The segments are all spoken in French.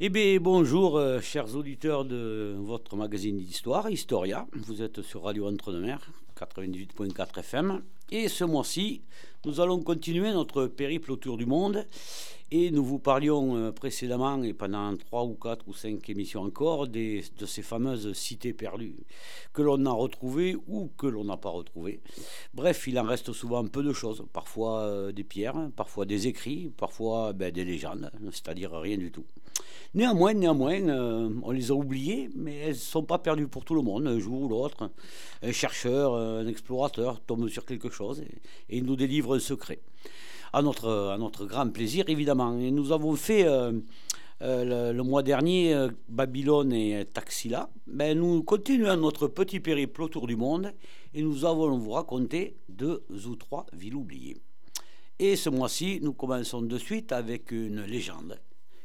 Eh bien, bonjour, euh, chers auditeurs de votre magazine d'histoire, Historia. Vous êtes sur Radio Entre-deux-Mers, 98.4 FM. Et ce mois-ci, nous allons continuer notre périple autour du monde. Et nous vous parlions euh, précédemment, et pendant trois ou quatre ou cinq émissions encore, des, de ces fameuses cités perdues que l'on a retrouvées ou que l'on n'a pas retrouvées. Bref, il en reste souvent peu de choses. Parfois euh, des pierres, parfois des écrits, parfois ben, des légendes, c'est-à-dire rien du tout. Néanmoins, néanmoins, euh, on les a oubliées, mais elles ne sont pas perdues pour tout le monde. Un jour ou l'autre, un chercheur, un explorateur tombe sur quelque chose et, il nous délivre un secret à notre, grand plaisir, évidemment. Et nous avons fait euh, euh, le, mois dernier euh, Babylone et Taxila. Ben, nous continuons notre petit périple autour du monde et nous allons vous raconter deux ou trois villes oubliées. Et ce mois-ci, nous commençons de suite avec une légende.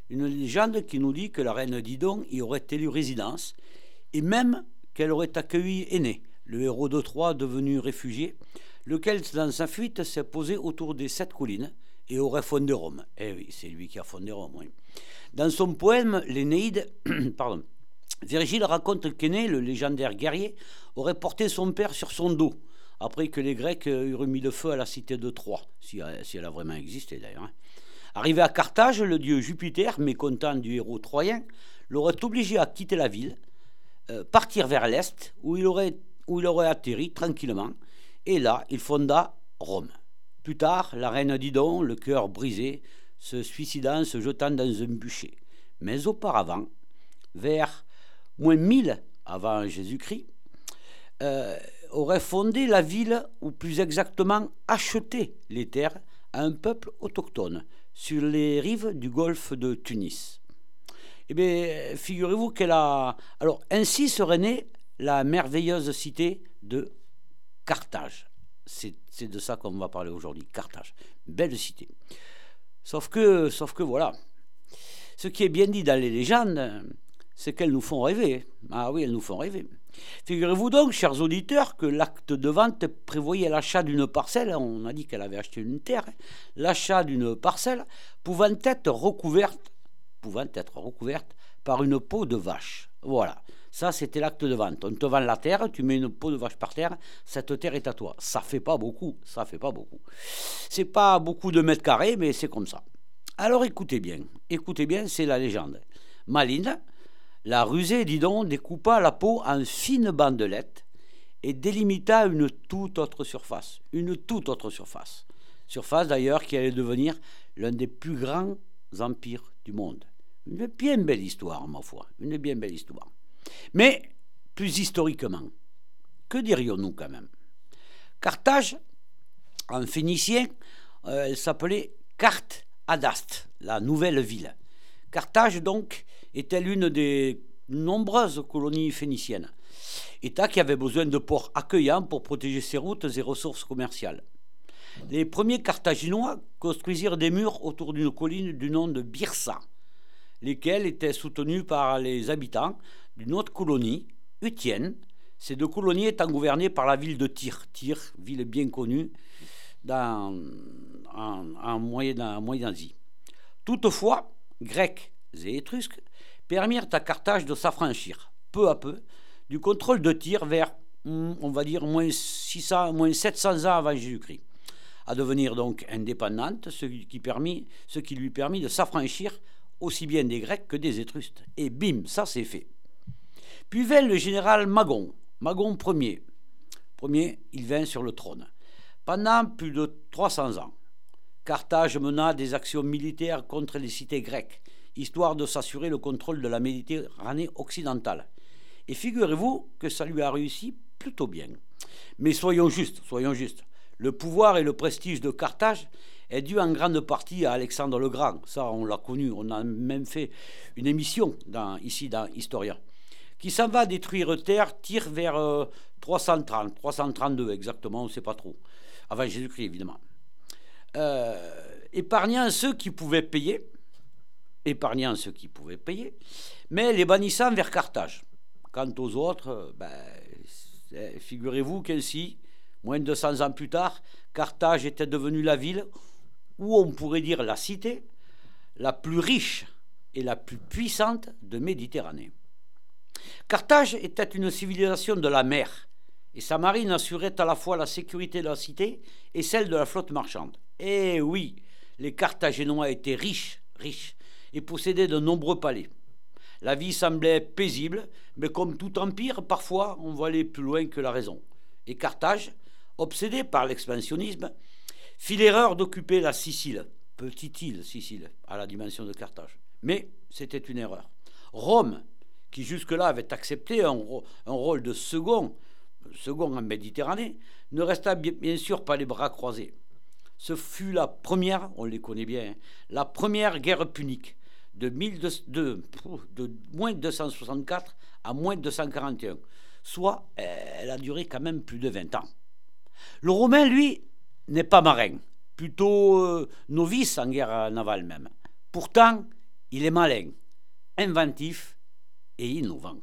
Une légende qui nous dit que la reine Didon y aurait élu résidence et même qu'elle aurait accueilli Aîné, le héros de Troie devenu réfugié, lequel, dans sa fuite, s'est posé autour des sept collines et aurait fondé Rome. Eh oui, c'est lui qui a fondé Rome. Oui. Dans son poème L'Énéide, pardon, Virgile raconte qu'Aîné, le légendaire guerrier, aurait porté son père sur son dos, après que les Grecs eurent mis le feu à la cité de Troie, si, elle a vraiment existé d'ailleurs. Arrivé à Carthage, le dieu Jupiter, mécontent du héros troyen, l'aurait obligé à quitter la ville, euh, partir vers l'est, où il aurait, où il aurait atterri tranquillement, et là, il fonda Rome. Plus tard, la reine Didon, le cœur brisé, se suicida en se jetant dans un bûcher. Mais auparavant, vers moins 1000 avant Jésus-Christ, euh, aurait fondé la ville, ou plus exactement acheté les terres à un peuple autochtone sur les rives du golfe de Tunis. Eh bien, figurez-vous qu'elle a. Alors, ainsi serait née la merveilleuse cité de Carthage. C'est de ça qu'on va parler aujourd'hui, Carthage. Belle cité. Sauf que, sauf que voilà, ce qui est bien dit dans les légendes, c'est qu'elles nous font rêver. Ah oui, elles nous font rêver. Figurez-vous donc, chers auditeurs, que l'acte de vente prévoyait l'achat d'une parcelle, on a dit qu'elle avait acheté une terre, l'achat d'une parcelle pouvant être recouverte, par une peau de vache. Voilà. Ça, c'était l'acte de vente. On te vend la terre, tu mets une peau de vache par terre, cette terre est à toi. Ça fait pas beaucoup, ça fait pas beaucoup. C'est pas beaucoup de mètres carrés, mais c'est comme ça. Alors écoutez bien, écoutez bien, c'est la légende. Maline, la rusée, dis donc, découpa la peau en fines bandelettes et délimita une toute autre surface. Une toute autre surface. Surface d'ailleurs qui allait devenir l'un des plus grands empires du monde. Une bien belle histoire, ma foi. Une bien belle histoire. Mais plus historiquement, que dirions-nous quand même? Carthage, en phénicien, euh, elle s'appelait Carte Adast, la nouvelle ville. Carthage, donc, était l'une des nombreuses colonies phéniciennes. État qui avait besoin de ports accueillants pour protéger ses routes et ressources commerciales. Les premiers Carthaginois construisirent des murs autour d'une colline du nom de Birsa, lesquels étaient soutenus par les habitants d'une autre colonie, Utienne. Ces deux colonies étant gouvernées par la ville de Tyr. Tyr, ville bien connue dans, en, en Moyen-Asie. Toutefois, Grecs et Étrusques permirent à Carthage de s'affranchir, peu à peu, du contrôle de Tyr vers, hmm, on va dire, moins, 600, moins 700 ans avant Jésus-Christ, à devenir donc indépendante, ce qui, permit, ce qui lui permit de s'affranchir aussi bien des Grecs que des Étrusques. Et bim, ça c'est fait. Puis vint le général Magon, Magon Ier. Premier, il vint sur le trône. Pendant plus de 300 ans, Carthage mena des actions militaires contre les cités grecques, histoire de s'assurer le contrôle de la Méditerranée occidentale. Et figurez-vous que ça lui a réussi plutôt bien. Mais soyons justes, soyons justes. Le pouvoir et le prestige de Carthage est dû en grande partie à Alexandre le Grand. Ça, on l'a connu. On a même fait une émission ici dans Historia qui s'en va détruire Terre, tire vers 330, euh, 332 exactement, on ne sait pas trop, avant Jésus-Christ évidemment. Euh, épargnant ceux qui pouvaient payer, épargnant ceux qui pouvaient payer, mais les bannissant vers Carthage. Quant aux autres, ben, figurez-vous qu'ainsi, moins de 200 ans plus tard, Carthage était devenue la ville, ou on pourrait dire la cité, la plus riche et la plus puissante de Méditerranée. Carthage était une civilisation de la mer, et sa marine assurait à la fois la sécurité de la cité et celle de la flotte marchande. Eh oui, les Carthaginois étaient riches, riches, et possédaient de nombreux palais. La vie semblait paisible, mais comme tout empire, parfois on va aller plus loin que la raison. Et Carthage, obsédé par l'expansionnisme, fit l'erreur d'occuper la Sicile, petite île Sicile, à la dimension de Carthage. Mais c'était une erreur. Rome, qui jusque-là avait accepté un, rôle de second, second en Méditerranée, ne resta bien sûr pas les bras croisés. Ce fut la première, on les connaît bien, hein, la première guerre punique de, de, de moins de 264 à moins de 241, soit elle a duré quand même plus de 20 ans. Le Romain, lui, n'est pas marin, plutôt euh, novice en guerre navale même. Pourtant, il est malin, inventif et innovant.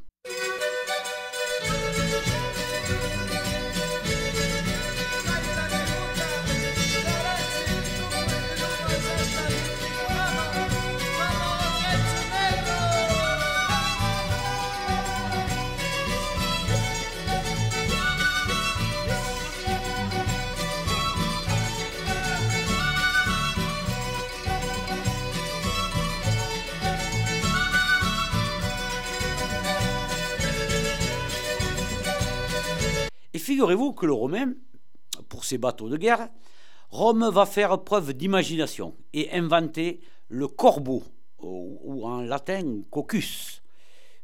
Figurez-vous que le Romain, pour ses bateaux de guerre, Rome va faire preuve d'imagination et inventer le corbeau, ou en latin cocus,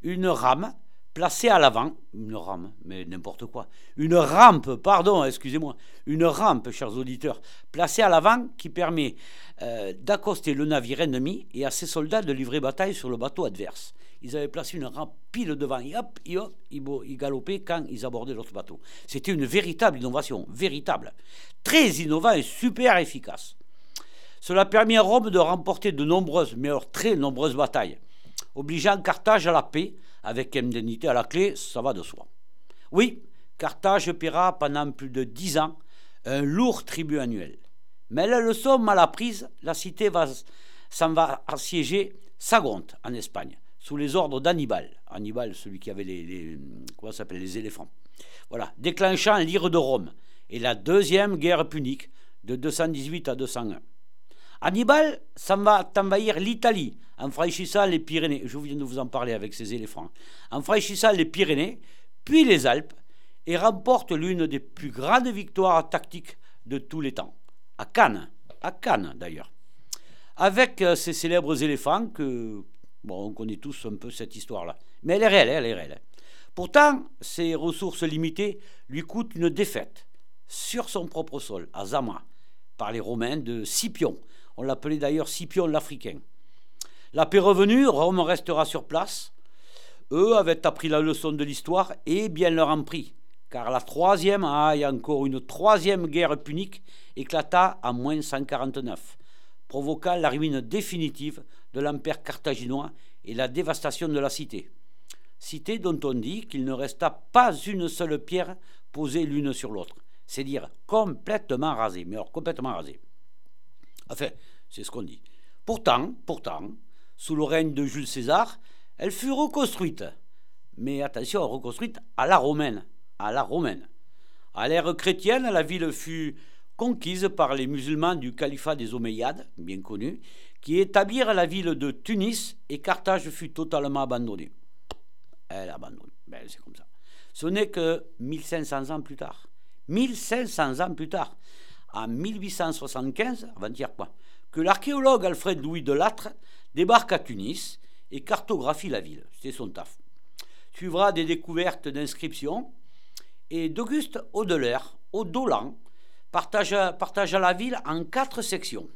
une rame placée à l'avant, une rame, mais n'importe quoi, une rampe, pardon, excusez-moi, une rampe, chers auditeurs, placée à l'avant qui permet euh, d'accoster le navire ennemi et à ses soldats de livrer bataille sur le bateau adverse ils avaient placé une rampe pile devant, et et hop, ils galopaient quand ils abordaient l'autre bateau. C'était une véritable innovation, véritable, très innovant et super efficace. Cela permit à Rome de remporter de nombreuses, mais alors très nombreuses batailles, obligeant Carthage à la paix, avec indemnité à la clé, ça va de soi. Oui, Carthage paiera pendant plus de dix ans un lourd tribut annuel. Mais la leçon mal apprise, la cité va, s'en va assiéger Sagonte en Espagne sous les ordres d'Hannibal. Hannibal, celui qui avait les, éléphants. Voilà, déclenchant l'ire de Rome et la deuxième guerre punique de 218 à 201. Hannibal s'en va envahir l'Italie en franchissant les Pyrénées. Je viens de vous en parler avec ces éléphants. En franchissant les Pyrénées, puis les Alpes, et remporte l'une des plus grandes victoires tactiques de tous les temps. À Cannes, à Cannes d'ailleurs. Avec euh, ces célèbres éléphants que, Bon, on connaît tous un peu cette histoire-là. Mais elle est réelle, elle est réelle. Pourtant, ses ressources limitées lui coûtent une défaite sur son propre sol, à Zama, par les Romains de Scipion. On l'appelait d'ailleurs Scipion l'Africain. La paix revenue, Rome restera sur place. Eux avaient appris la leçon de l'histoire et bien leur en pris, car la troisième, ah, et encore une troisième guerre punique éclata en moins 149, provoquant la ruine définitive de l'empire carthaginois et la dévastation de la cité. Cité dont on dit qu'il ne resta pas une seule pierre posée l'une sur l'autre, c'est dire complètement rasée, mais alors complètement rasée. Enfin, c'est ce qu'on dit. Pourtant, pourtant, sous le règne de Jules César, elle fut reconstruite. Mais attention, reconstruite à la romaine, à la romaine. À l'ère chrétienne, la ville fut conquise par les musulmans du califat des Omeyyades, bien connu, qui établirent la ville de Tunis et Carthage fut totalement abandonnée. Elle abandonnée, ben, c'est comme ça. Ce n'est que 1500 ans plus tard, 1500 ans plus tard, en 1875, avant-hier quoi, que l'archéologue Alfred Louis Delattre débarque à Tunis et cartographie la ville. C'est son taf. Suivra des découvertes d'inscriptions et d'Auguste Audeler, Audolan, partagea, la ville en quatre sections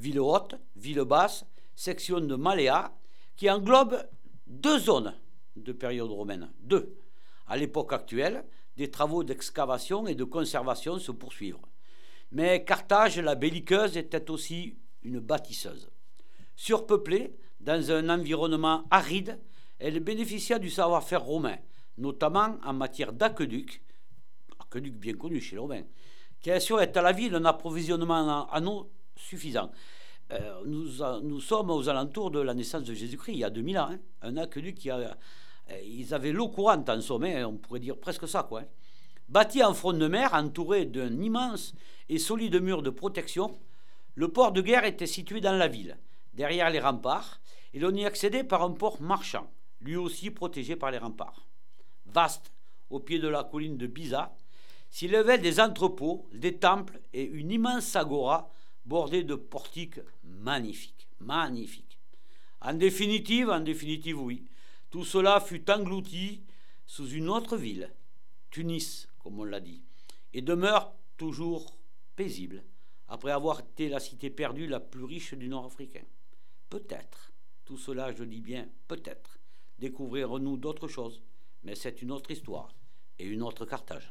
ville haute, ville basse, section de Maléa, qui englobe deux zones de période romaine. Deux. À l'époque actuelle, des travaux d'excavation et de conservation se poursuivent. Mais Carthage, la belliqueuse, était aussi une bâtisseuse. Surpeuplée, dans un environnement aride, elle bénéficia du savoir-faire romain, notamment en matière d'aqueduc, aqueduc bien connu chez les Romains, qui assurait à la ville un approvisionnement en eau suffisant. euh, nous, sommes aux alentours de la naissance de Jésus-Christ, il y a 2000 ans. Hein. un aqueduc qui a. Euh, ils avaient l'eau courante en sommet, on pourrait dire presque ça, quoi. Hein. Bâti en front de mer, entouré d'un immense et solide mur de protection, le port de guerre était situé dans la ville, derrière les remparts, et l'on y accédait par un port marchand, lui aussi protégé par les remparts. Vaste, au pied de la colline de Biza, s'y levaient des entrepôts, des temples et une immense agora bordée de portiques magnifiques, magnifiques. En définitive, en définitive, oui, tout cela fut englouti sous une autre ville, Tunis, comme on l'a dit, et demeure toujours paisible, après avoir été la cité perdue la plus riche du Nord africain. Peut-être, tout cela, je dis bien peut-être, découvrirons-nous d'autres choses, mais c'est une autre histoire et une autre Carthage.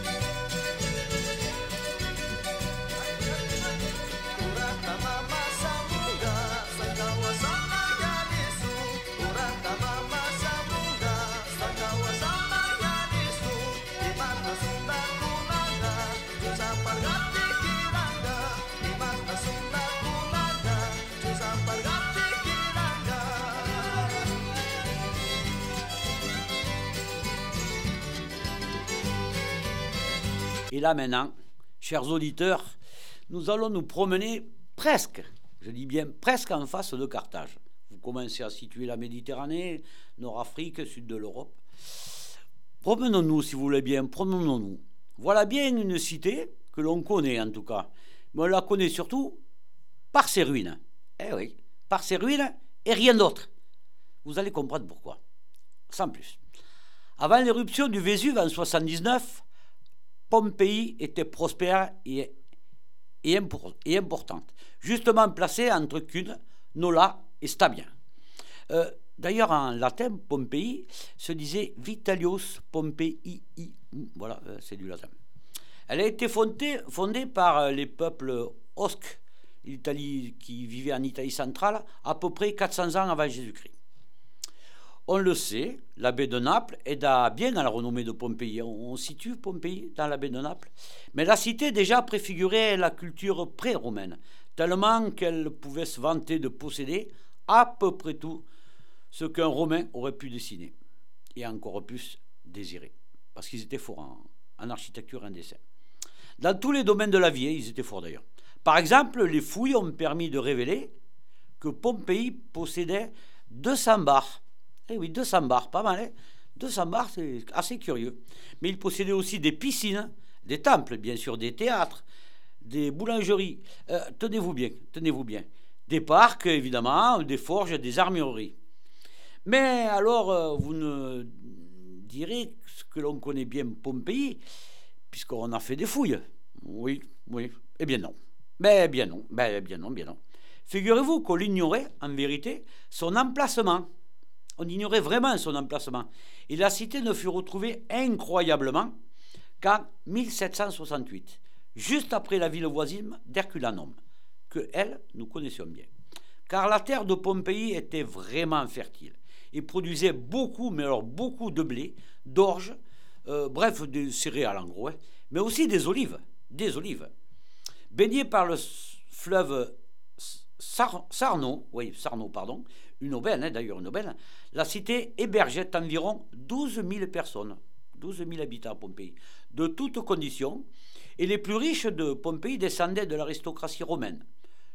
Et là maintenant, chers auditeurs, nous allons nous promener presque, je dis bien presque en face de Carthage. Vous commencez à situer la Méditerranée, Nord-Afrique, sud de l'Europe. Promenons-nous, si vous voulez bien, promenons-nous. Voilà bien une cité que l'on connaît en tout cas, mais on la connaît surtout par ses ruines. Eh oui, par ses ruines et rien d'autre. Vous allez comprendre pourquoi. Sans plus. Avant l'éruption du Vésuve en 79, Pompéi était prospère et, et, importante, justement placée entre Cune, Nola et Stabien. Euh, d'ailleurs, en latin, Pompéi se disait Vitalios Pompei. Voilà, euh, c'est du latin. Elle a été fondée, par euh, les peuples Osques, qui vivait en Italie centrale, à peu près 400 ans avant Jésus-Christ. On le sait, la baie de Naples aide bien à la renommée de Pompéi. On, situe Pompéi dans la baie de Naples. Mais la cité déjà préfigurait la culture pré-romaine, tellement qu'elle pouvait se vanter de posséder à peu près tout ce qu'un Romain aurait pu dessiner, et encore plus désirer, parce qu'ils étaient forts en, architecture et en dessin. Dans tous les domaines de la vie, ils étaient forts d'ailleurs. Par exemple, les fouilles ont permis de révéler que Pompéi possédait 200 bars eh oui, 200 bars, pas mal, hein 200 bars, c'est assez curieux. Mais il possédait aussi des piscines, des temples, bien sûr, des théâtres, des boulangeries. Euh, tenez-vous bien, tenez-vous bien. Des parcs, évidemment, des forges, des armureries. Mais alors, euh, vous ne direz ce que l'on connaît bien Pompéi, puisqu'on a fait des fouilles. Oui, oui. Eh bien non. Mais bien non. Ben, bien non, bien non. Figurez-vous qu'on ignorait, en vérité, son emplacement on ignorait vraiment son emplacement. Et la cité ne fut retrouvée incroyablement qu'en 1768, juste après la ville voisine d'Herculanum, que elle, nous connaissions bien. Car la terre de Pompéi était vraiment fertile et produisait beaucoup, mais alors beaucoup de blé, d'orge, euh, bref, des céréales en gros, hein, mais aussi des olives, des olives. Baignée par le fleuve Sarno, oui, Sarno, pardon, une aubaine, hein, d'ailleurs une aubaine, la cité hébergeait environ 12 000 personnes, 12 000 habitants à Pompéi, de toutes conditions, et les plus riches de Pompéi descendaient de l'aristocratie romaine,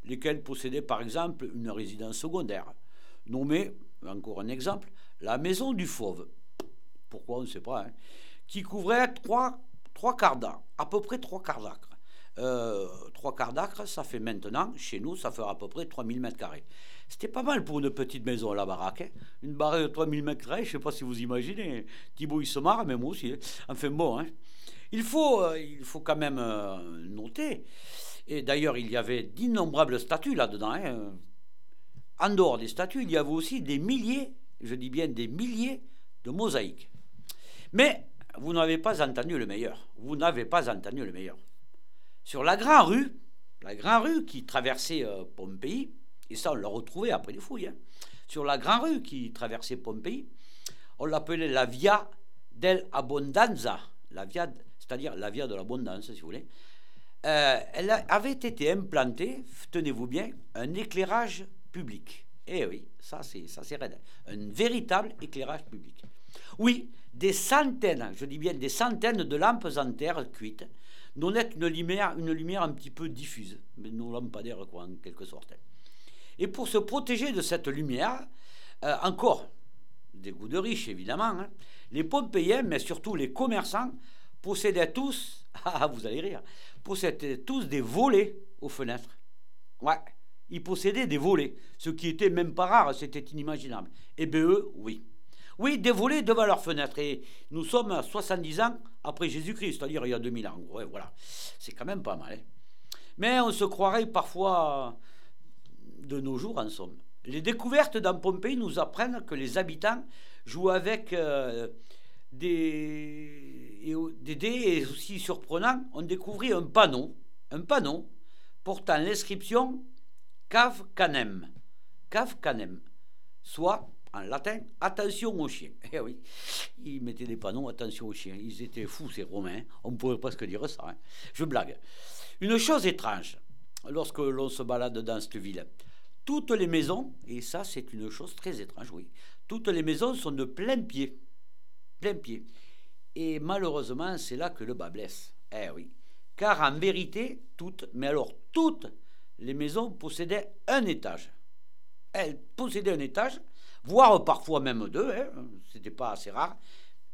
lesquels possédaient par exemple une résidence secondaire, nommée, encore un exemple, la maison du fauve. Pourquoi on ne sait pas, hein, qui couvrait trois, trois quarts d'acre, à peu près trois quarts d'acre. Euh, trois quarts d'acre, ça fait maintenant, chez nous, ça fera à peu près 3000 mètres carrés. C'était pas mal pour une petite maison, la baraque. Hein. Une baraque de 3000 mètres carrés, je ne sais pas si vous imaginez. Thibaut, il se marre, mais moi aussi. Hein. Enfin bon, hein. il, faut, euh, il faut quand même euh, noter. Et d'ailleurs, il y avait d'innombrables statues là-dedans. En dehors des statues, il y avait aussi des milliers, je dis bien des milliers de mosaïques. Mais vous n'avez pas entendu le meilleur. Vous n'avez pas entendu le meilleur. Sur la grande rue, la grande rue qui traversait euh, Pompéi, et ça on l'a retrouvé après les fouilles, hein, sur la grande rue qui traversait Pompéi, on l'appelait la Via del via, c'est-à-dire la Via de l'abondance, si vous voulez. euh, elle avait été implantée, tenez-vous bien, un éclairage public. Eh oui, ça c'est ça raide. Un véritable éclairage public. Oui, des centaines, je dis bien des centaines de lampes en terre cuites, dont est une lumière, une lumière un petit peu diffuse, mais nos lampadaires quoi, en quelque sorte. Et pour se protéger de cette lumière, euh, encore des goûts de riches évidemment, hein, les Pompéiens, mais surtout les commerçants, possédaient tous, ah vous allez rire, possédaient tous des volets aux fenêtres. Ouais, ils possédaient des volets, ce qui était même pas rare, c'était inimaginable. Et eh bien eux, oui. Oui, des volets devant leurs fenêtres. Et nous sommes à 70 ans après Jésus-Christ, c'est-à-dire il y a 2000 ans. Ouais, voilà. C'est quand même pas mal. Hein. Mais on se croirait parfois de nos jours, en somme. Les découvertes dans Pompéi nous apprennent que les habitants jouent avec euh, des, dés aussi surprenant, on découvrit un panneau, un panneau portant l'inscription Cave Canem. Cave Canem, soit en latin, attention aux chiens. Eh oui, ils mettaient des panneaux, attention aux chiens. Ils étaient fous, ces Romains. On pourrait presque dire ça. Hein. Je blague. Une chose étrange, lorsque l'on se balade dans cette ville, toutes les maisons, et ça c'est une chose très étrange, oui, toutes les maisons sont de plein pied. Plein pied. Et malheureusement, c'est là que le bas blesse. Eh oui. Car en vérité, toutes, mais alors toutes les maisons possédaient un étage. Elles possédaient un étage, voire parfois même deux, hein, c'était pas assez rare,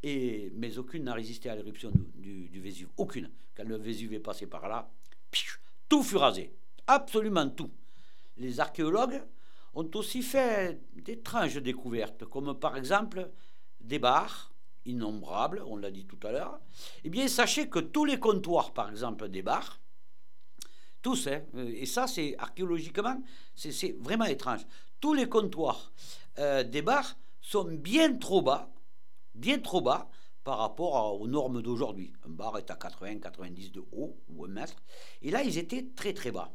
et, mais aucune n'a résisté à l'éruption du, du, Vésuve. Aucune. Quand le Vésuve est passé par là, tout fut rasé. Absolument tout. Les archéologues ont aussi fait d'étranges découvertes, comme par exemple des bars innombrables, on l'a dit tout à l'heure. Eh bien, sachez que tous les comptoirs, par exemple, des bars, tous, hein, et ça, c'est archéologiquement, c'est vraiment étrange. Tous les comptoirs euh, des bars sont bien trop bas, bien trop bas par rapport aux normes d'aujourd'hui. Un bar est à 80-90 de haut ou un mètre. Et là, ils étaient très très bas.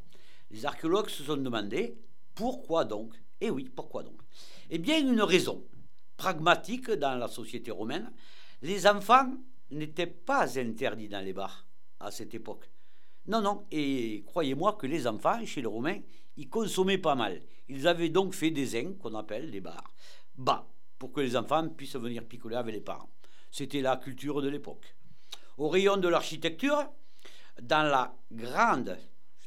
Les archéologues se sont demandé pourquoi donc Eh oui, pourquoi donc Eh bien, une raison pragmatique dans la société romaine. Les enfants n'étaient pas interdits dans les bars à cette époque. Non, non, et croyez-moi que les enfants, chez les Romains, ils consommaient pas mal. Ils avaient donc fait des zins, qu'on appelle des bars, bas, pour que les enfants puissent venir picoler avec les parents. C'était la culture de l'époque. Au rayon de l'architecture, dans la grande,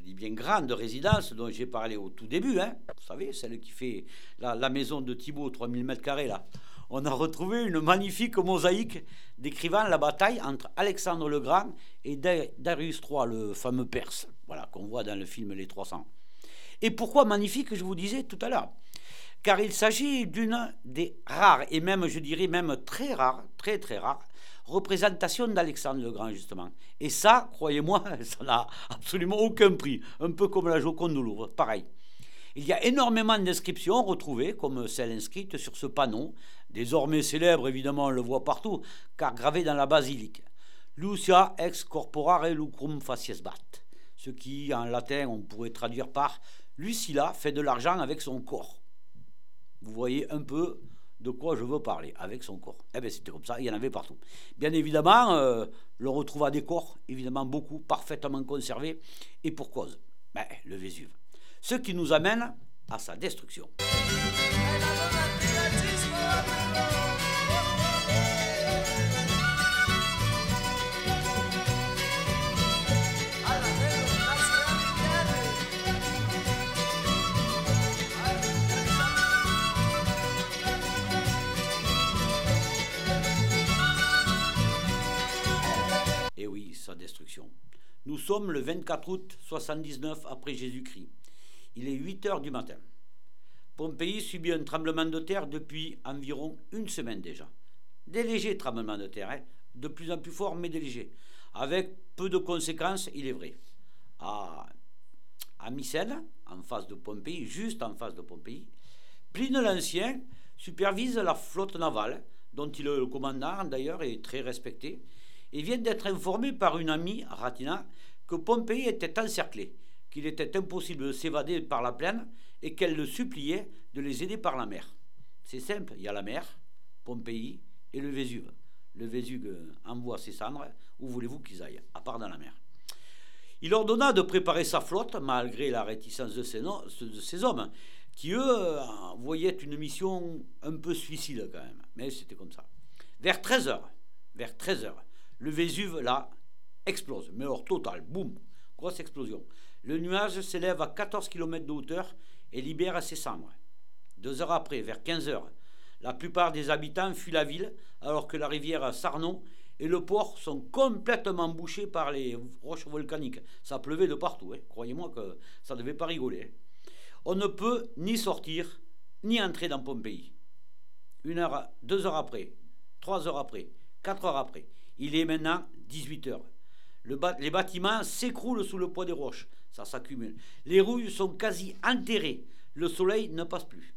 je dis bien grande résidence dont j'ai parlé au tout début, hein, vous savez, celle qui fait la, maison de Thibault, 3000 m2 là, on a retrouvé une magnifique mosaïque décrivant la bataille entre Alexandre le Grand et Darius III, le fameux Perse, voilà, qu'on voit dans le film Les 300. Et pourquoi magnifique, je vous disais tout à l'heure. Car il s'agit d'une des rares, et même, je dirais même très rares, très très rares, représentations d'Alexandre le Grand, justement. Et ça, croyez-moi, ça n'a absolument aucun prix. Un peu comme la Joconde de Louvre, pareil. Il y a énormément d'inscriptions retrouvées, comme celle inscrite sur ce panneau, désormais célèbre, évidemment, on le voit partout, car gravé dans la basilique. Lucia ex corporare lucrum facies bat. Ce qui, en latin, on pourrait traduire par Lucilla fait de l'argent avec son corps. Vous voyez un peu de quoi je veux parler, avec son corps. Eh bien, c'était comme ça, il y en avait partout. Bien évidemment, euh, l'on retrouva des corps, évidemment beaucoup, parfaitement conservés, et pour cause, ben, le Vésuve. Ce qui nous amène à sa destruction. Nous sommes le 24 août 79 après Jésus-Christ. Il est 8 heures du matin. Pompéi subit un tremblement de terre depuis environ une semaine déjà. Des légers tremblements de terre, hein. de plus en plus forts, mais des légers. Avec peu de conséquences, il est vrai. À, à Mycène, en face de Pompéi, juste en face de Pompéi, Pline l'Ancien supervise la flotte navale, dont il est le commandant d'ailleurs et très respecté, il vient d'être informé par une amie, Ratina, que Pompéi était encerclé, qu'il était impossible de s'évader par la plaine et qu'elle le suppliait de les aider par la mer. C'est simple, il y a la mer, Pompéi et le Vésuve. Le Vésuve envoie ses cendres, où voulez-vous qu'ils aillent, à part dans la mer. Il ordonna de préparer sa flotte, malgré la réticence de ses, de ses hommes, qui eux voyaient une mission un peu suicide quand même. Mais c'était comme ça. Vers 13h, vers 13h, le Vésuve, là, explose. Mais alors, total, boum, grosse explosion. Le nuage s'élève à 14 km de hauteur et libère ses cendres. Deux heures après, vers 15 h la plupart des habitants fuient la ville, alors que la rivière Sarnon et le port sont complètement bouchés par les roches volcaniques. Ça pleuvait de partout, hein. croyez-moi que ça ne devait pas rigoler. On ne peut ni sortir, ni entrer dans Pompéi. Une heure, deux heures après, trois heures après, quatre heures après, il est maintenant 18 heures. les bâtiments s'écroulent sous le poids des roches, ça s'accumule. Les rouilles sont quasi enterrées, le soleil ne passe plus.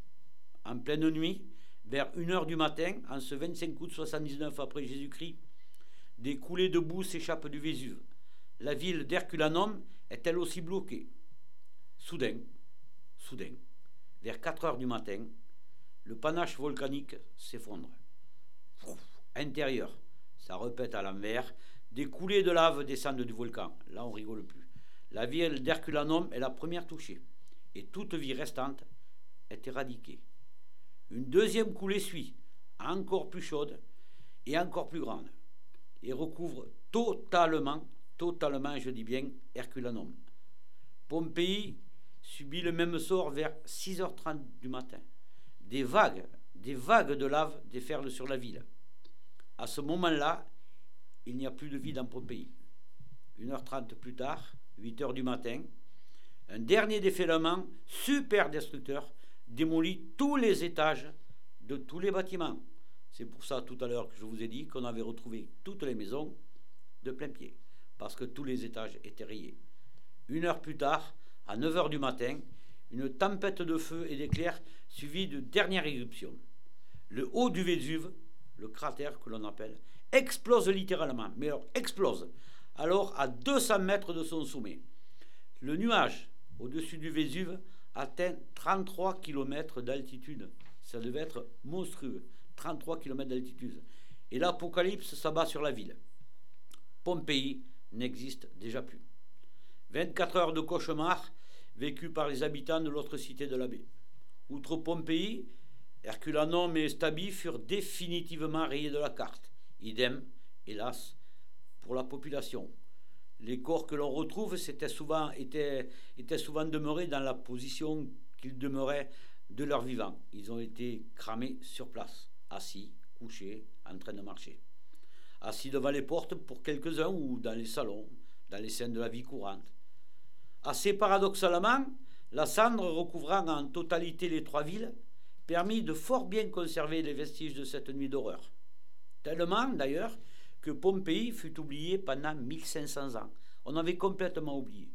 En pleine nuit, vers 1h du matin, en ce 25 août 79 après Jésus-Christ, des coulées de boue s'échappent du Vésuve. La ville d'Herculanum est elle aussi bloquée. Soudain, soudain, vers 4 heures du matin, le panache volcanique s'effondre. Intérieur, ça répète à l'envers, des coulées de lave descendent du volcan. Là, on rigole plus. La ville d'Herculanum est la première touchée, et toute vie restante est éradiquée. Une deuxième coulée suit, encore plus chaude et encore plus grande, et recouvre totalement, totalement, je dis bien, Herculanum. Pompéi subit le même sort vers 6h30 du matin. Des vagues, des vagues de lave déferlent sur la ville. À ce moment-là, il n'y a plus de vie dans Pompéi. 1h30 plus tard, 8h du matin, un dernier déferlement super destructeur démolit tous les étages de tous les bâtiments. C'est pour ça tout à l'heure que je vous ai dit qu'on avait retrouvé toutes les maisons de plein pied, parce que tous les étages étaient rayés. Une heure plus tard, à 9 heures du matin, une tempête de feu et d'éclairs suivie de dernière éruption. Le haut du Vésuve, le cratère que l'on appelle, explose littéralement, mais alors explose, alors à 200 mètres de son sommet. Le nuage au-dessus du Vésuve atteint 33 km d'altitude. Ça devait être monstrueux. 33 km d'altitude. Et l'apocalypse s'abat sur la ville. Pompéi n'existe déjà plus. 24 heures de cauchemar vécues par les habitants de l'autre cité de la baie. Outre Pompéi, Herculanum et Stabi furent définitivement rayés de la carte. Idem, hélas, pour la population les corps que l'on retrouve étaient souvent, demeurés dans la position qu'ils demeuraient de leur vivant. Ils ont été cramés sur place, assis, couchés, en train de marcher. Assis devant les portes pour quelques-uns ou dans les salons, dans les scènes de la vie courante. Assez paradoxalement, la cendre recouvrant en totalité les trois villes permit de fort bien conserver les vestiges de cette nuit d'horreur. Tellement, d'ailleurs, que Pompéi fut oublié pendant 1500 ans. On avait complètement oublié.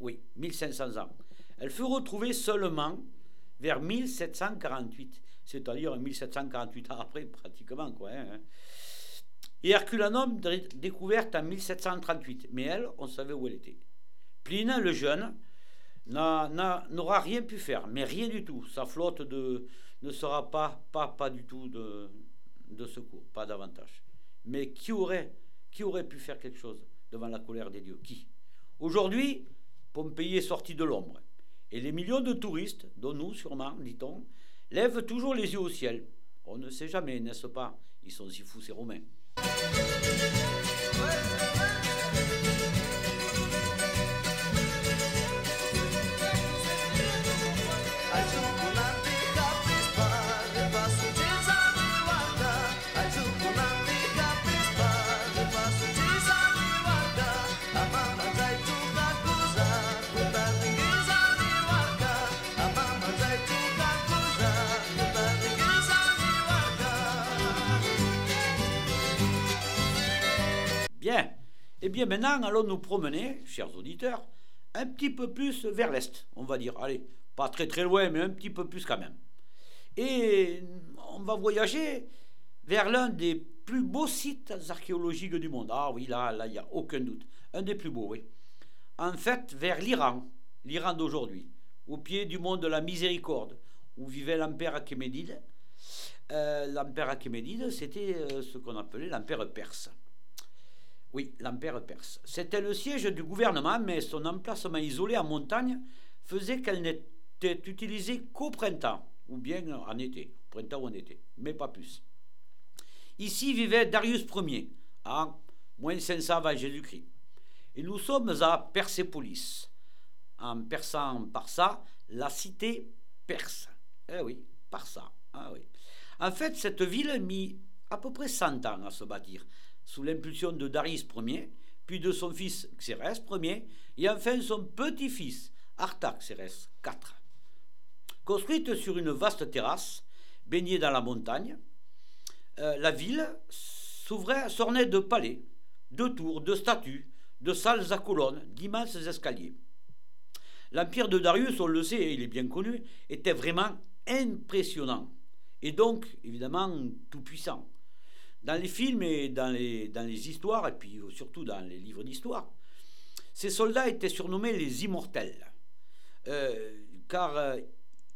Oui, 1500 ans. Elle fut retrouvée seulement vers 1748, c'est-à-dire 1748 ans après, pratiquement. Quoi, hein. Et Herculanum découverte en 1738, mais elle, on savait où elle était. Pline, le jeune, n'aura rien pu faire, mais rien du tout. Sa flotte de, ne sera pas, pas, pas du tout de, secours, pas davantage. Mais qui aurait, qui aurait pu faire quelque chose devant la colère des dieux? Qui? Aujourd'hui, Pompéi est sorti de l'ombre. Et les millions de touristes, dont nous sûrement, dit-on, lèvent toujours les yeux au ciel. On ne sait jamais, n'est-ce pas? Ils sont si fous, ces Romains. Eh bien, maintenant, allons nous promener, chers auditeurs, un petit peu plus vers l'est, on va dire. Allez, pas très très loin, mais un petit peu plus quand même. Et on va voyager vers l'un des plus beaux sites archéologiques du monde. Ah oui, là, là, il n'y a aucun doute. Un des plus beaux, oui. En fait, vers l'Iran, l'Iran d'aujourd'hui, au pied du mont de la Miséricorde, où vivait l'empereur Achémédide. Euh, l'empereur Achémédide, c'était euh, ce qu'on appelait l'empereur perse. Oui, l'Empire perse. C'était le siège du gouvernement, mais son emplacement isolé en montagne faisait qu'elle n'était utilisée qu'au printemps, ou bien en été, printemps ou en été, mais pas plus. Ici vivait Darius Ier, en moins 500 avant Jésus-Christ. Et nous sommes à Persépolis, en persan par ça, la cité perse. Eh oui, par ça. Ah oui. En fait, cette ville a mis à peu près 100 ans à se bâtir, sous l'impulsion de Darius Ier, puis de son fils Xérès Ier, et enfin son petit-fils Artaxerxès IV. Construite sur une vaste terrasse, baignée dans la montagne, euh, la ville s'ornait de palais, de tours, de statues, de salles à colonnes, d'immenses escaliers. L'empire de Darius, on le sait, il est bien connu, était vraiment impressionnant et donc évidemment tout puissant. Dans les films et dans les, dans les histoires, et puis surtout dans les livres d'histoire, ces soldats étaient surnommés les immortels, euh, car euh,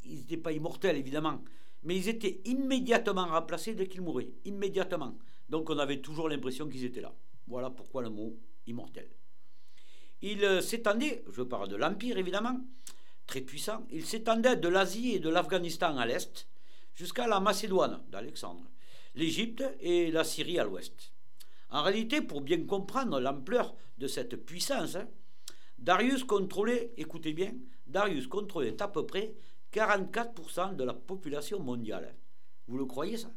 ils n'étaient pas immortels évidemment, mais ils étaient immédiatement remplacés dès qu'ils mouraient, immédiatement. Donc on avait toujours l'impression qu'ils étaient là. Voilà pourquoi le mot immortel. Il euh, s'étendait, je parle de l'Empire évidemment, très puissant, il s'étendait de l'Asie et de l'Afghanistan à l'est jusqu'à la Macédoine d'Alexandre, l'Égypte et la Syrie à l'ouest. En réalité, pour bien comprendre l'ampleur de cette puissance, hein, Darius contrôlait, écoutez bien, Darius contrôlait à peu près 44% de la population mondiale. Vous le croyez ça?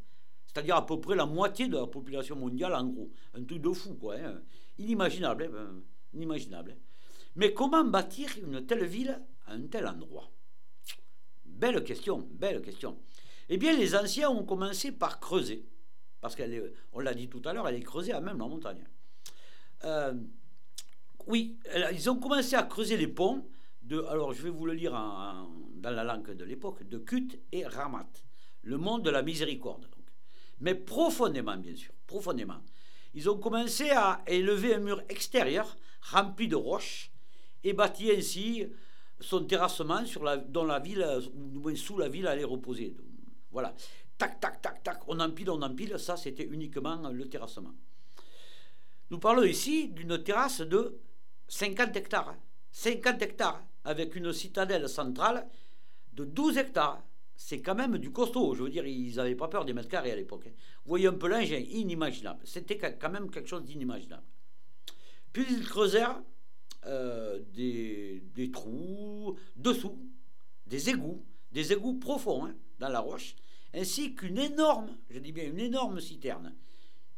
C'est-à-dire à peu près la moitié de la population mondiale en gros. Un truc de fou, quoi. Hein. Inimaginable. Hein. Inimaginable. Mais comment bâtir une telle ville à un tel endroit? Belle question, belle question. Eh bien, les anciens ont commencé par creuser. Parce qu'on l'a dit tout à l'heure, elle est creusée à même la montagne. Euh, oui, ils ont commencé à creuser les ponts de, alors je vais vous le lire dans la langue de l'époque, de Kut et Ramat, le monde de la miséricorde. Donc. Mais profondément, bien sûr, profondément. Ils ont commencé à élever un mur extérieur rempli de roches et bâti ainsi son terrassement sur la, dont la ville, ou sous la ville allait reposer. Voilà. Tac, tac, tac, tac, on empile, on empile, ça c'était uniquement le terrassement. Nous parlons ici d'une terrasse de 50 hectares. 50 hectares, avec une citadelle centrale de 12 hectares. C'est quand même du costaud. Je veux dire, ils n'avaient pas peur des mètres carrés à l'époque. Hein. Vous voyez un peu l'engin, inimaginable. C'était quand même quelque chose d'inimaginable. Puis ils creusèrent euh, des, trous dessous, des égouts, des égouts profonds hein, dans la roche, ainsi qu'une énorme, je dis bien une énorme citerne,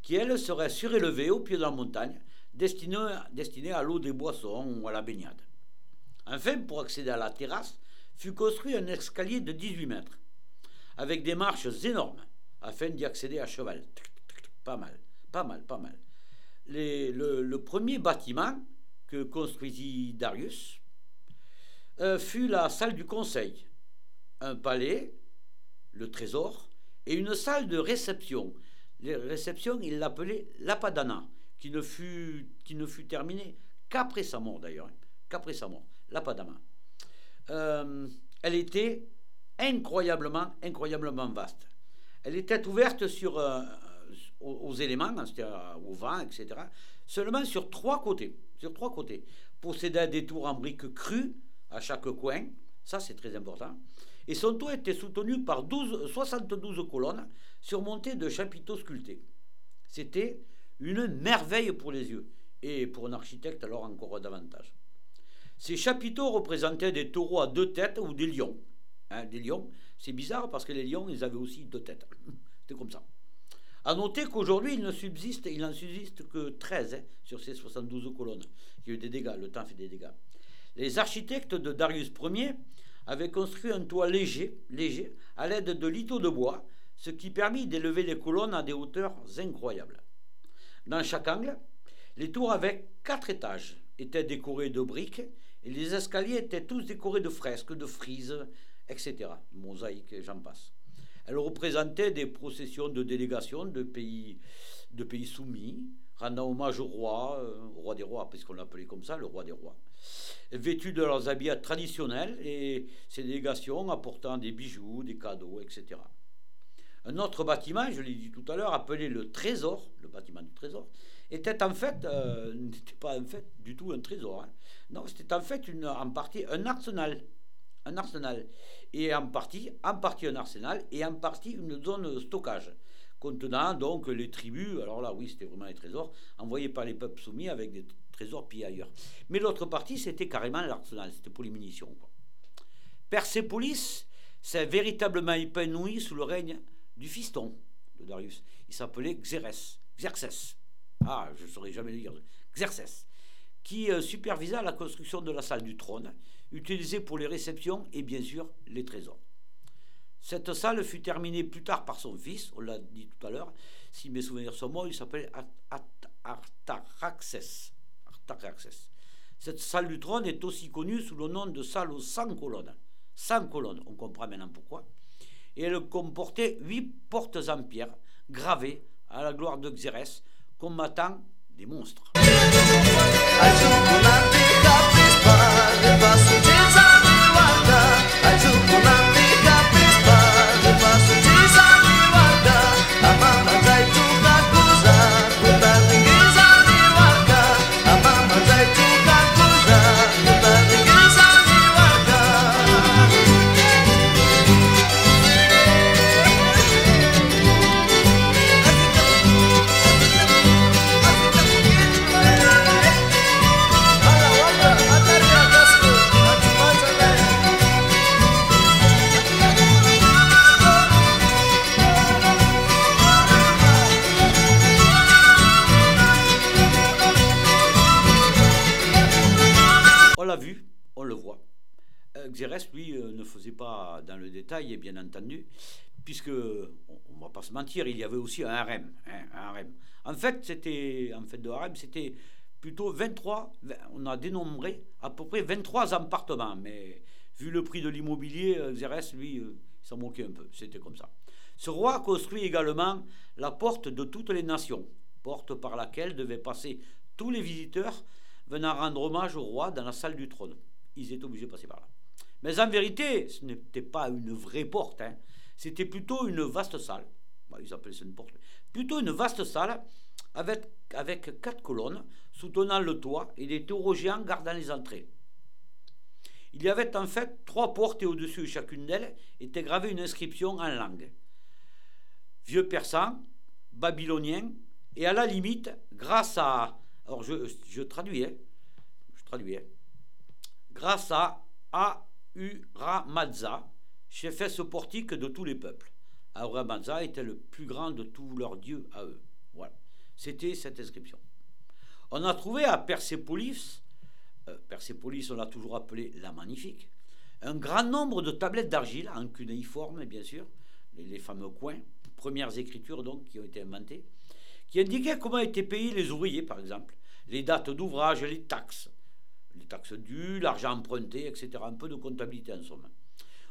qui elle serait surélevée au pied de la montagne, destinée, à l'eau des boissons ou à la baignade. Enfin, pour accéder à la terrasse, fut construit un escalier de 18 mètres, avec des marches énormes, afin d'y accéder à cheval. Pas mal, pas mal, pas mal. le, premier bâtiment que construisit Darius euh, fut la salle du conseil, un palais le trésor, et une salle de réception. Les réceptions, il l'appelait l'apadana, qui ne fut, qui ne fut terminée qu'après sa mort d'ailleurs, qu'après sa mort, l'apadana. Euh, elle était incroyablement, incroyablement vaste. Elle était ouverte sur, euh, aux, éléments, au vent, etc., seulement sur trois côtés. Sur trois côtés. Possédait des tours en briques crues à chaque coin, ça c'est très important et son toit était soutenu par 12, 72 colonnes surmontées de chapiteaux sculptés. C'était une merveille pour les yeux, et pour un architecte alors encore davantage. Ces chapiteaux représentaient des taureaux à deux têtes ou des lions. Hein, des lions, c'est bizarre parce que les lions, ils avaient aussi deux têtes. C'était comme ça. À noter qu'aujourd'hui, il subsiste, n'en subsiste que 13 hein, sur ces 72 colonnes. Il y a eu des dégâts, le temps fait des dégâts. Les architectes de Darius Ier avait construit un toit léger, léger à l'aide de lithos de bois, ce qui permit d'élever les colonnes à des hauteurs incroyables. Dans chaque angle, les tours avec quatre étages étaient décorés de briques et les escaliers étaient tous décorés de fresques, de frises, etc. Mosaïques, j'en passe. Elles représentaient des processions de délégations de pays, de pays soumis, rendant hommage au roi, euh, au roi des rois, puisqu'on l'appelait comme ça, le roi des rois vêtus de leurs habits traditionnels et ces délégations apportant des bijoux, des cadeaux, etc. Un autre bâtiment, je l'ai dit tout à l'heure, appelé le Trésor, le bâtiment du Trésor, était en fait, euh, n'était pas en fait du tout un trésor. Hein. Non, c'était en fait une, en partie un arsenal. Un arsenal. Et en partie, en partie un arsenal et en partie une zone de stockage contenant donc les tribus, alors là oui c'était vraiment les trésors, envoyés par les peuples soumis avec des trésors pillés ailleurs. Mais l'autre partie c'était carrément l'arsenal, c'était pour les munitions. Persépolis s'est véritablement épanoui sous le règne du fiston de Darius. Il s'appelait Xerxes. Xerxes. Ah, je ne saurais jamais le dire. Xerxes. Qui euh, supervisa la construction de la salle du trône, utilisée pour les réceptions et bien sûr les trésors. Cette salle fut terminée plus tard par son fils, on l'a dit tout à l'heure, si mes souvenirs sont bons, il s'appelait Artaxerxès. Cette salle du trône est aussi connue sous le nom de salle aux 100 colonnes. 100 colonnes, on comprend maintenant pourquoi. Et elle comportait huit portes en pierre gravées à la gloire de Xérès, combattant des monstres. Bien entendu, puisque, on ne va pas se mentir, il y avait aussi un harem. Hein, un. En fait, c'était, en fait, de harem, c'était plutôt 23, on a dénombré à peu près 23 appartements, mais vu le prix de l'immobilier, euh, Xérès, lui, euh, s'en moquait un peu, c'était comme ça. Ce roi construit également la porte de toutes les nations, porte par laquelle devaient passer tous les visiteurs venant rendre hommage au roi dans la salle du trône. Ils étaient obligés de passer par là. Mais en vérité, ce n'était pas une vraie porte. Hein. C'était plutôt une vaste salle. ils appelaient ça une porte. Plutôt une vaste salle avec, quatre colonnes soutenant le toit et des taureaux gardant les entrées. Il y avait en fait trois portes et au-dessus de chacune d'elles était gravée une inscription en langue. Vieux persan, babylonien, et à la limite, grâce à. Alors je, je traduis, hein, je traduis, hein. grâce à A Ura-Mazza, chefesse portique de tous les peuples. Ahura était le plus grand de tous leurs dieux à eux. Voilà. C'était cette inscription. On a trouvé à Persépolis, euh, Persépolis on l'a toujours appelé la magnifique, un grand nombre de tablettes d'argile en cunéiforme, bien sûr, les, les, fameux coins, premières écritures donc qui ont été inventées, qui indiquaient comment étaient payés les ouvriers, par exemple, les dates d'ouvrage, les taxes, les taxes dues, l'argent emprunté, etc. Un peu de comptabilité en somme.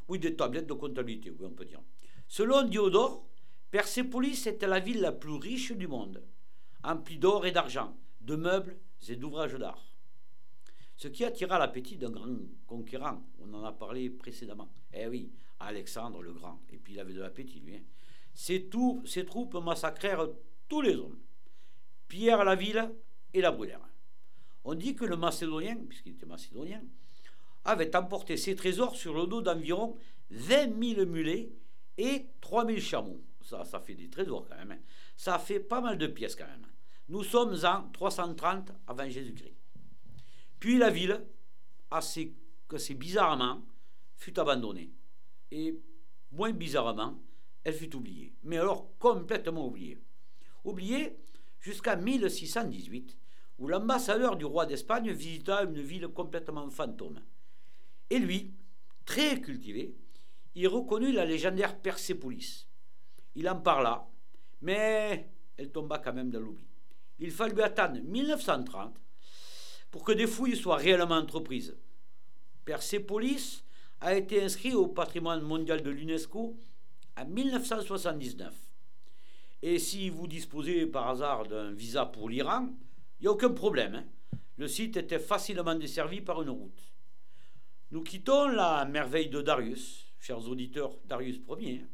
Oui, des tablettes de comptabilité, oui, on peut dire. Selon Diodore, Persépolis était la ville la plus riche du monde, emplie d'or et d'argent, de meubles et d'ouvrages d'art. Ce qui attira l'appétit d'un grand conquérant, on en a parlé précédemment. Eh oui, Alexandre le Grand, et puis il avait de l'appétit, lui. Hein. Ses, troupes massacrèrent tous les hommes, pillèrent la ville et la brûlèrent. On dit que le Macédonien, puisqu'il était macédonien, avait emporté ses trésors sur le dos d'environ 20 000 mulets et 3 000 chameaux. Ça, ça fait des trésors quand même. Hein. Ça fait pas mal de pièces quand même. Nous sommes en 330 avant Jésus-Christ. Puis la ville, assez, assez bizarrement, fut abandonnée. Et moins bizarrement, elle fut oubliée. Mais alors complètement oubliée. Oubliée jusqu'à 1618, où l'ambassadeur du roi d'Espagne visita une ville complètement fantôme. Et lui, très cultivé, il reconnut la légendaire Persépolis. Il en parla, mais elle tomba quand même dans l'oubli. Il fallut attendre 1930 pour que des fouilles soient réellement entreprises. Persépolis a été inscrit au patrimoine mondial de l'UNESCO en 1979. Et si vous disposez par hasard d'un visa pour l'Iran, il n'y a aucun problème. Hein. Le site était facilement desservi par une route. Nous quittons la merveille de Darius, chers auditeurs, Darius Ier,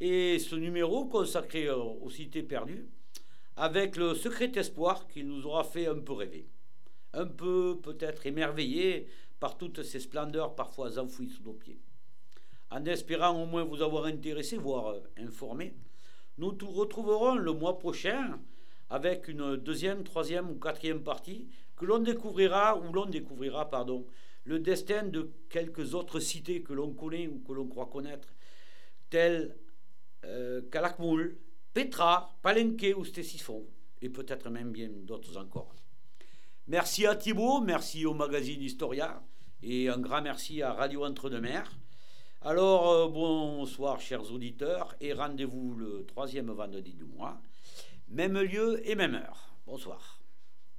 Et ce numéro consacré aux cités perdues, avec le secret espoir qui nous aura fait un peu rêver, un peu peut-être émerveillé par toutes ces splendeurs parfois enfouies sous nos pieds. En espérant au moins vous avoir intéressé, voire informé, nous nous retrouverons le mois prochain avec une deuxième, troisième ou quatrième partie que l'on découvrira, ou l'on découvrira, pardon, le destin de quelques autres cités que l'on connaît ou que l'on croit connaître, telles euh, Petra, Palenque ou Stésiphon, et peut-être même bien d'autres encore. Merci à Thibault, merci au magazine Historia, et un grand merci à Radio Entre-deux-Mers. Alors, euh, bonsoir chers auditeurs, et rendez-vous le troisième vendredi du mois, même lieu et même heure. Bonsoir.